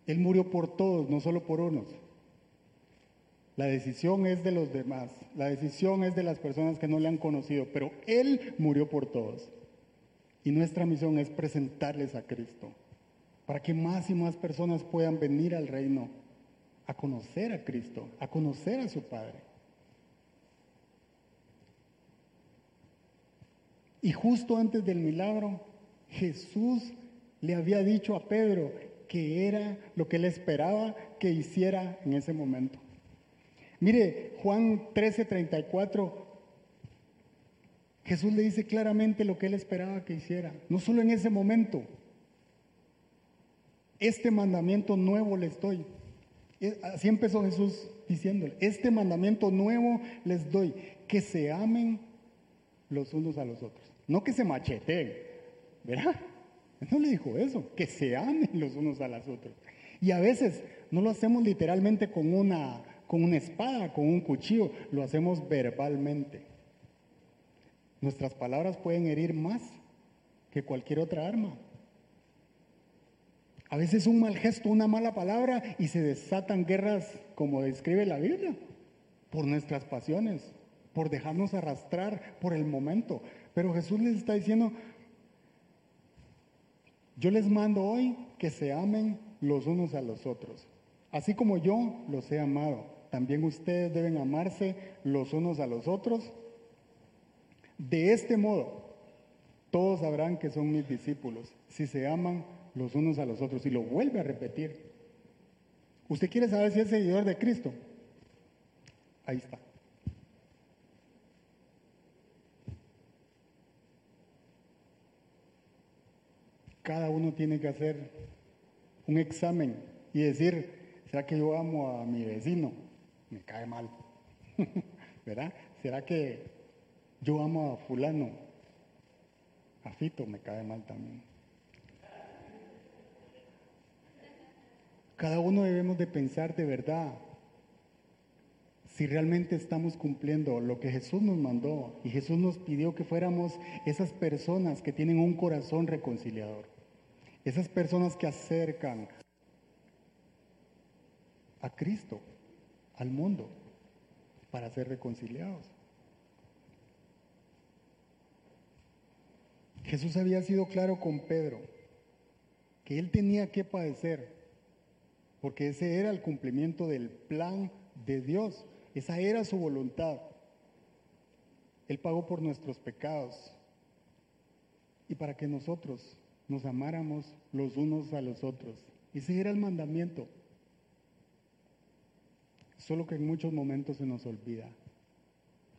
Él murió por todos, no solo por unos. La decisión es de los demás, la decisión es de las personas que no le han conocido, pero Él murió por todos. Y nuestra misión es presentarles a Cristo, para que más y más personas puedan venir al reino a conocer a Cristo, a conocer a su Padre. Y justo antes del milagro, Jesús le había dicho a Pedro que era lo que él esperaba que hiciera en ese momento. Mire, Juan 13:34, Jesús le dice claramente lo que él esperaba que hiciera, no solo en ese momento. Este mandamiento nuevo les doy. Así empezó Jesús diciéndole, este mandamiento nuevo les doy, que se amen los unos a los otros. No que se macheteen, ¿verdad? No le dijo eso, que se amen los unos a los otros. Y a veces no lo hacemos literalmente con una con una espada, con un cuchillo, lo hacemos verbalmente. Nuestras palabras pueden herir más que cualquier otra arma. A veces un mal gesto, una mala palabra y se desatan guerras como describe la Biblia, por nuestras pasiones, por dejarnos arrastrar por el momento. Pero Jesús les está diciendo, yo les mando hoy que se amen los unos a los otros. Así como yo los he amado, también ustedes deben amarse los unos a los otros. De este modo, todos sabrán que son mis discípulos, si se aman los unos a los otros. Y lo vuelve a repetir. ¿Usted quiere saber si es seguidor de Cristo? Ahí está. Cada uno tiene que hacer un examen y decir, ¿será que yo amo a mi vecino? Me cae mal. ¿Verdad? ¿Será que yo amo a fulano? A Fito me cae mal también. Cada uno debemos de pensar de verdad si realmente estamos cumpliendo lo que Jesús nos mandó y Jesús nos pidió que fuéramos esas personas que tienen un corazón reconciliador, esas personas que acercan a Cristo, al mundo, para ser reconciliados. Jesús había sido claro con Pedro que él tenía que padecer porque ese era el cumplimiento del plan de Dios, esa era su voluntad. Él pagó por nuestros pecados y para que nosotros nos amáramos los unos a los otros. Ese era el mandamiento. Solo que en muchos momentos se nos olvida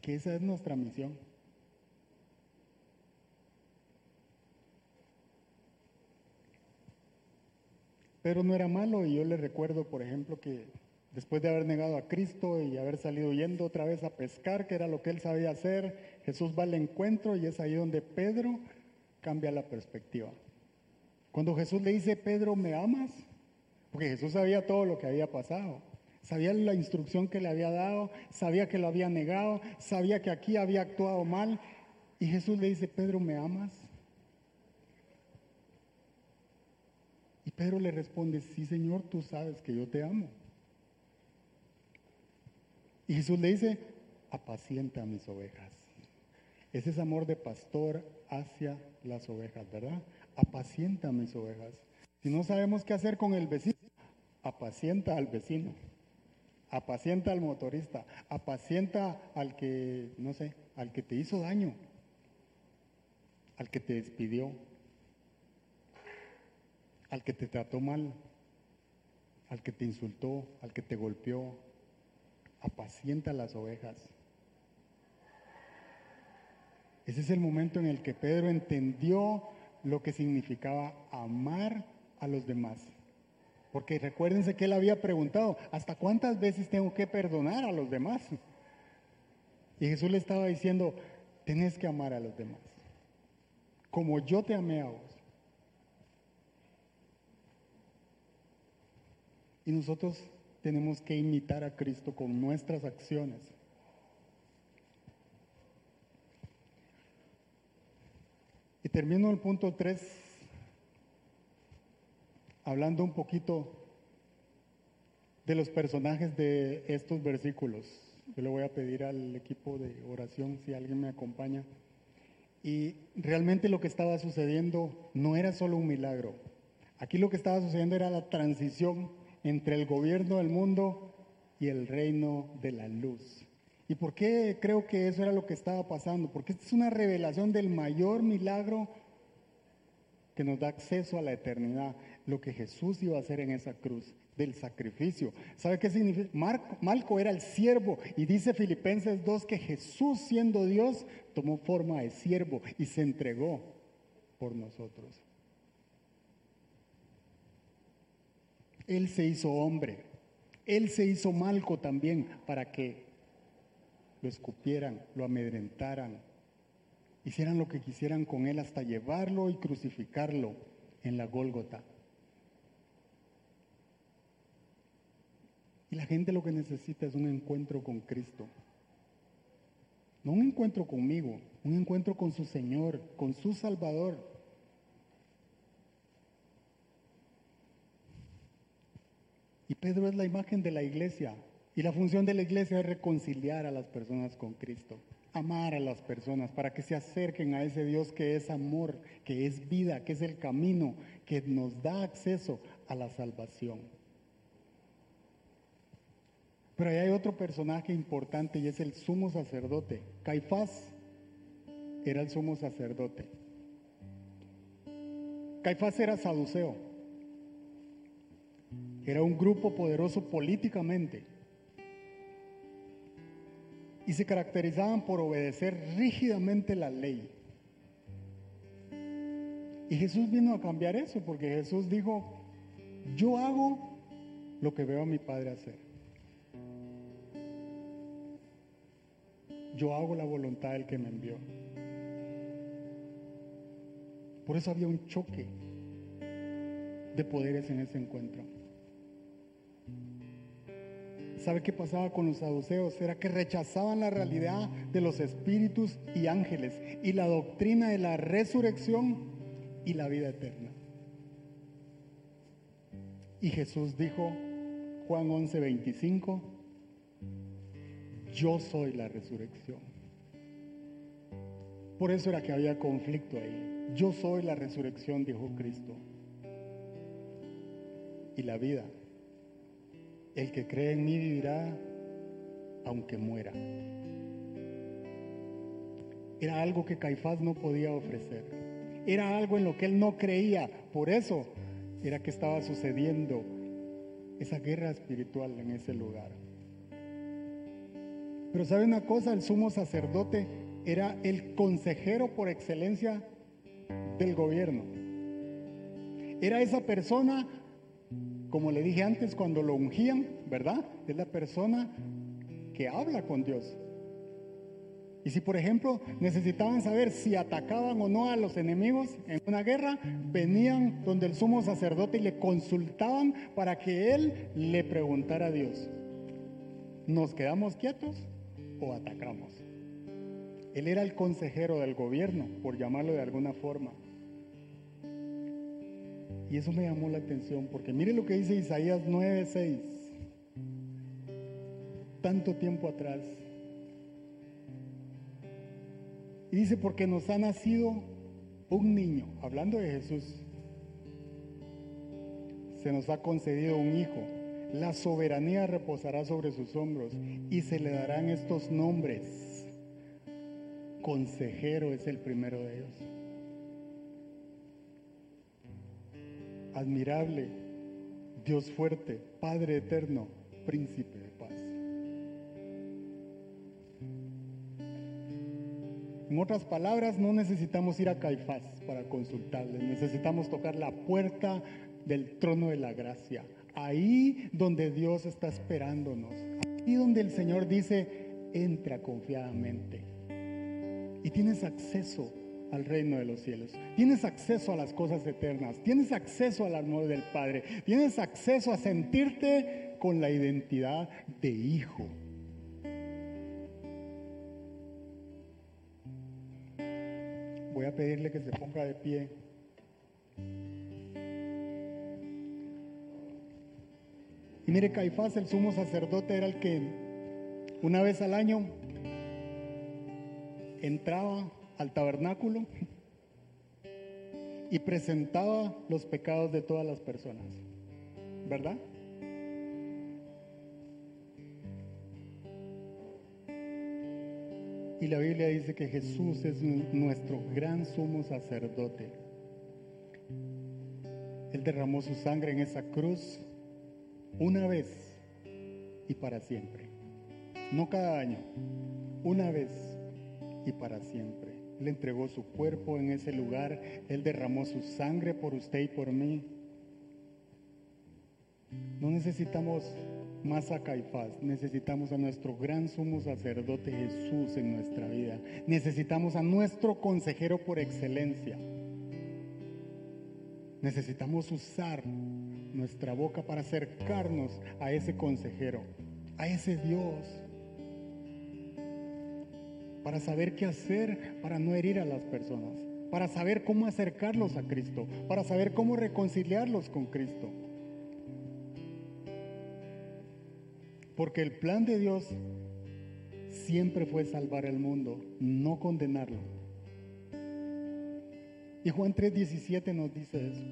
que esa es nuestra misión. Pero no era malo y yo le recuerdo, por ejemplo, que después de haber negado a Cristo y haber salido yendo otra vez a pescar, que era lo que él sabía hacer, Jesús va al encuentro y es ahí donde Pedro cambia la perspectiva. Cuando Jesús le dice, Pedro, ¿me amas? Porque Jesús sabía todo lo que había pasado. Sabía la instrucción que le había dado, sabía que lo había negado, sabía que aquí había actuado mal. Y Jesús le dice, Pedro, ¿me amas? Y Pedro le responde, sí Señor, tú sabes que yo te amo. Y Jesús le dice, apacienta mis ovejas. Ese es amor de pastor hacia las ovejas, ¿verdad? Apacienta mis ovejas. Si no sabemos qué hacer con el vecino, apacienta al vecino, apacienta al motorista, apacienta al que, no sé, al que te hizo daño, al que te despidió, al que te trató mal, al que te insultó, al que te golpeó. Apacienta las ovejas. Ese es el momento en el que Pedro entendió lo que significaba amar a los demás. Porque recuérdense que él había preguntado, ¿hasta cuántas veces tengo que perdonar a los demás? Y Jesús le estaba diciendo, tenés que amar a los demás, como yo te amé a vos. Y nosotros tenemos que imitar a Cristo con nuestras acciones. Y termino el punto 3 hablando un poquito de los personajes de estos versículos. Yo le voy a pedir al equipo de oración si alguien me acompaña. Y realmente lo que estaba sucediendo no era solo un milagro. Aquí lo que estaba sucediendo era la transición entre el gobierno del mundo y el reino de la luz. ¿Y por qué creo que eso era lo que estaba pasando? Porque esta es una revelación del mayor milagro que nos da acceso a la eternidad, lo que Jesús iba a hacer en esa cruz, del sacrificio. ¿Sabe qué significa? Malco era el siervo y dice Filipenses 2 que Jesús siendo Dios tomó forma de siervo y se entregó por nosotros. Él se hizo hombre. Él se hizo malco también para que lo escupieran, lo amedrentaran, hicieran lo que quisieran con él hasta llevarlo y crucificarlo en la Gólgota. Y la gente lo que necesita es un encuentro con Cristo. No un encuentro conmigo, un encuentro con su Señor, con su Salvador. Y Pedro es la imagen de la iglesia. Y la función de la iglesia es reconciliar a las personas con Cristo, amar a las personas para que se acerquen a ese Dios que es amor, que es vida, que es el camino, que nos da acceso a la salvación. Pero ahí hay otro personaje importante y es el sumo sacerdote. Caifás era el sumo sacerdote. Caifás era saduceo. Era un grupo poderoso políticamente. Y se caracterizaban por obedecer rígidamente la ley. Y Jesús vino a cambiar eso, porque Jesús dijo, yo hago lo que veo a mi Padre hacer. Yo hago la voluntad del que me envió. Por eso había un choque de poderes en ese encuentro. ¿Sabe qué pasaba con los saduceos? Era que rechazaban la realidad de los espíritus y ángeles y la doctrina de la resurrección y la vida eterna. Y Jesús dijo, Juan 11, 25, yo soy la resurrección. Por eso era que había conflicto ahí. Yo soy la resurrección, dijo Cristo. Y la vida. El que cree en mí vivirá aunque muera. Era algo que Caifás no podía ofrecer. Era algo en lo que él no creía. Por eso era que estaba sucediendo esa guerra espiritual en ese lugar. Pero sabe una cosa, el sumo sacerdote era el consejero por excelencia del gobierno. Era esa persona, como le dije antes, cuando lo ungían, ¿verdad? Es la persona que habla con Dios. Y si, por ejemplo, necesitaban saber si atacaban o no a los enemigos en una guerra, venían donde el sumo sacerdote y le consultaban para que él le preguntara a Dios, ¿nos quedamos quietos o atacamos? Él era el consejero del gobierno, por llamarlo de alguna forma. Y eso me llamó la atención, porque mire lo que dice Isaías 9:6. Tanto tiempo atrás. Y dice, porque nos ha nacido un niño, hablando de Jesús. Se nos ha concedido un hijo. La soberanía reposará sobre sus hombros y se le darán estos nombres. Consejero es el primero de ellos admirable, Dios fuerte, Padre eterno, príncipe de paz. En otras palabras, no necesitamos ir a Caifás para consultarle, necesitamos tocar la puerta del trono de la gracia, ahí donde Dios está esperándonos, ahí donde el Señor dice, entra confiadamente. Y tienes acceso al reino de los cielos. Tienes acceso a las cosas eternas. Tienes acceso al amor del Padre. Tienes acceso a sentirte con la identidad de hijo. Voy a pedirle que se ponga de pie. Y mire, Caifás, el sumo sacerdote, era el que una vez al año entraba al tabernáculo y presentaba los pecados de todas las personas. ¿Verdad? Y la Biblia dice que Jesús es nuestro gran sumo sacerdote. Él derramó su sangre en esa cruz una vez y para siempre. No cada año, una vez y para siempre. Él entregó su cuerpo en ese lugar. Él derramó su sangre por usted y por mí. No necesitamos más a Caifás, necesitamos a nuestro gran sumo sacerdote Jesús en nuestra vida. Necesitamos a nuestro consejero por excelencia. Necesitamos usar nuestra boca para acercarnos a ese consejero, a ese Dios para saber qué hacer para no herir a las personas, para saber cómo acercarlos a Cristo, para saber cómo reconciliarlos con Cristo. Porque el plan de Dios siempre fue salvar al mundo, no condenarlo. Y Juan 3:17 nos dice eso.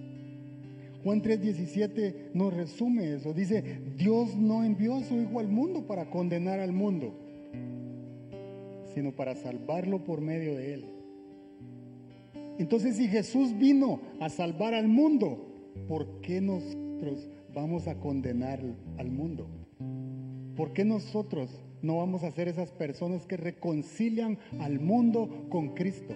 Juan 3:17 nos resume eso. Dice, Dios no envió a su Hijo al mundo para condenar al mundo, sino para salvarlo por medio de él. Entonces, si Jesús vino a salvar al mundo, ¿por qué nosotros vamos a condenar al mundo? ¿Por qué nosotros no vamos a ser esas personas que reconcilian al mundo con Cristo?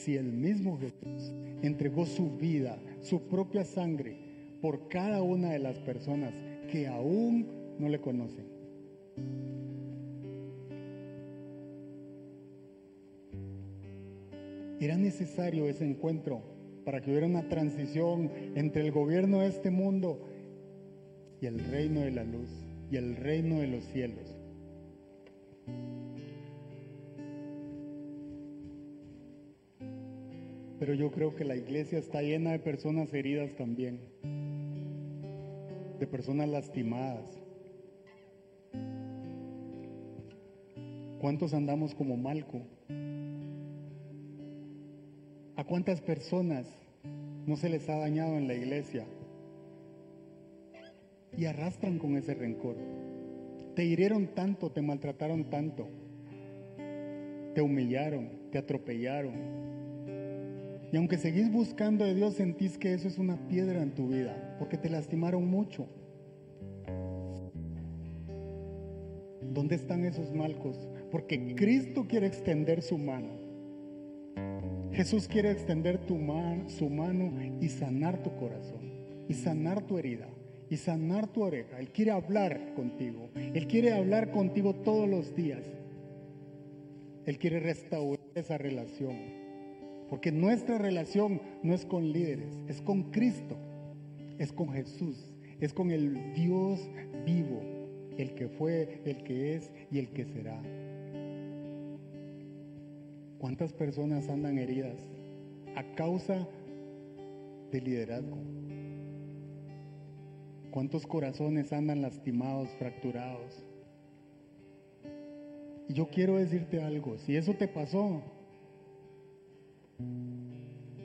Si el mismo Jesús entregó su vida, su propia sangre, por cada una de las personas que aún no le conocen. Era necesario ese encuentro para que hubiera una transición entre el gobierno de este mundo y el reino de la luz y el reino de los cielos. Pero yo creo que la iglesia está llena de personas heridas también, de personas lastimadas. ¿Cuántos andamos como Malco? ¿A cuántas personas no se les ha dañado en la iglesia? Y arrastran con ese rencor. Te hirieron tanto, te maltrataron tanto, te humillaron, te atropellaron. Y aunque seguís buscando a Dios, sentís que eso es una piedra en tu vida, porque te lastimaron mucho. ¿Dónde están esos malcos? Porque Cristo quiere extender su mano Jesús quiere extender su mano y sanar tu corazón, y sanar tu herida, y sanar tu oreja. Él quiere hablar contigo. Él quiere hablar contigo todos los días. Él quiere restaurar esa relación. Porque nuestra relación no es con líderes, es con Cristo, es con Jesús, es con el Dios vivo, el que fue, el que es y el que será. ¿Cuántas personas andan heridas a causa del liderazgo? ¿Cuántos corazones andan lastimados, fracturados? Y yo quiero decirte algo, si eso te pasó,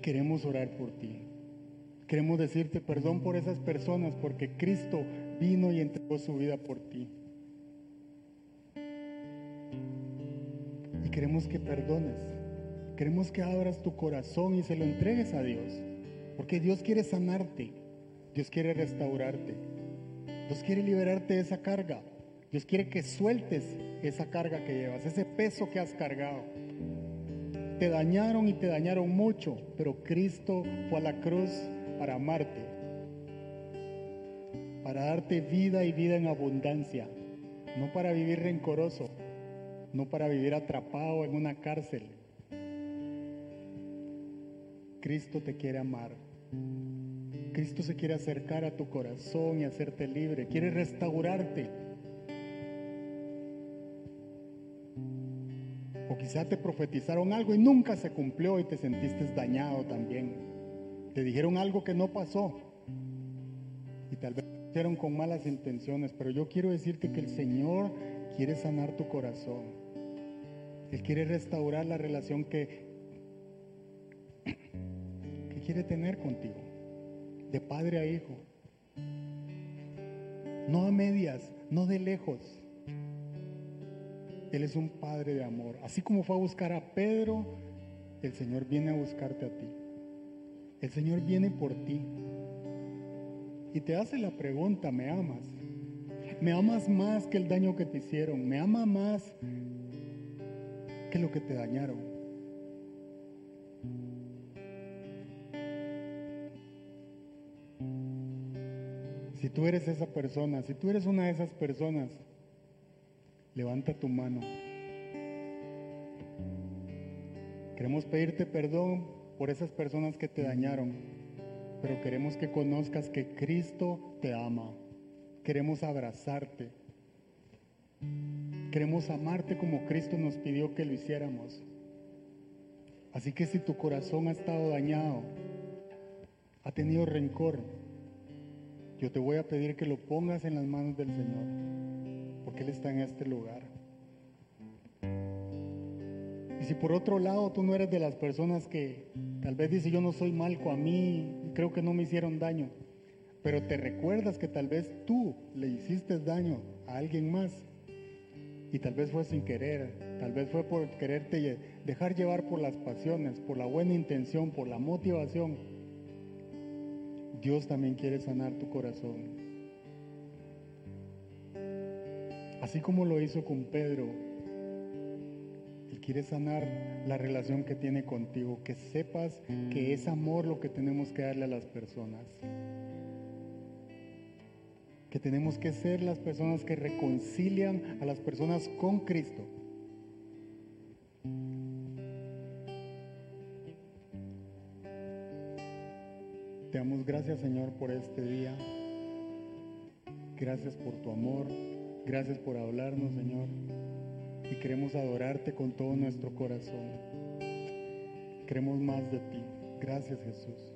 queremos orar por ti. Queremos decirte perdón por esas personas porque Cristo vino y entregó su vida por ti. queremos que perdones. Queremos que abras tu corazón y se lo entregues a Dios. Porque Dios quiere sanarte. Dios quiere restaurarte. Dios quiere liberarte de esa carga. Dios quiere que sueltes esa carga que llevas, ese peso que has cargado. Te dañaron y te dañaron mucho, pero Cristo fue a la cruz para amarte, para darte vida y vida en abundancia, no para vivir rencoroso, no para vivir atrapado en una cárcel. Cristo te quiere amar. Cristo se quiere acercar a tu corazón y hacerte libre. Quiere restaurarte. Quizá te profetizaron algo y nunca se cumplió y te sentiste dañado también. Te dijeron algo que no pasó. Y tal vez lo hicieron con malas intenciones, pero yo quiero decirte que el Señor quiere sanar tu corazón. Él quiere restaurar la relación que, que quiere tener contigo, de padre a hijo. No a medias, no de lejos. Él es un padre de amor. Así como fue a buscar a Pedro, el Señor viene a buscarte a ti. El Señor viene por ti. Y te hace la pregunta, ¿me amas? ¿Me amas más que el daño que te hicieron? ¿Me ama más lo que te dañaron. Si tú eres esa persona, si tú eres una de esas personas, levanta tu mano. Queremos pedirte perdón por esas personas que te dañaron, pero queremos que conozcas que Cristo te ama. Queremos abrazarte. Queremos amarte como Cristo nos pidió que lo hiciéramos. Así que si tu corazón ha estado dañado, ha tenido rencor, yo te voy a pedir que lo pongas en las manos del Señor, Él está en este lugar. Y si por otro lado tú no eres de las personas que tal vez dice yo no soy malco a mí, creo que no me hicieron daño, pero te recuerdas que tal vez tú le hiciste daño a alguien más y tal vez fue sin querer, tal vez fue por quererte dejar llevar por las pasiones, por la buena intención, por la motivación. Dios también quiere sanar tu corazón. Así como lo hizo con Pedro, Él quiere sanar la relación que tiene contigo, que sepas que es amor lo que tenemos que darle a las personas que tenemos que ser las personas que reconcilian a las personas con Cristo. Te damos gracias Señor por este día. Gracias por tu amor. Gracias por hablarnos Señor. Y queremos adorarte con todo nuestro corazón. Queremos más de ti. Gracias Jesús.